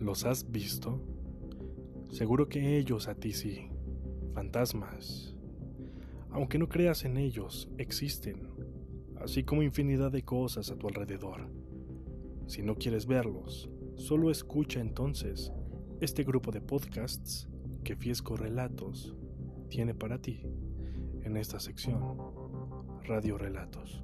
¿Los has visto? Seguro que ellos a ti sí. Fantasmas. Aunque no creas en ellos, existen, así como infinidad de cosas a tu alrededor. Si no quieres verlos, solo escucha entonces este grupo de podcasts que Fiesco Relatos tiene para ti en esta sección Radio Relatos.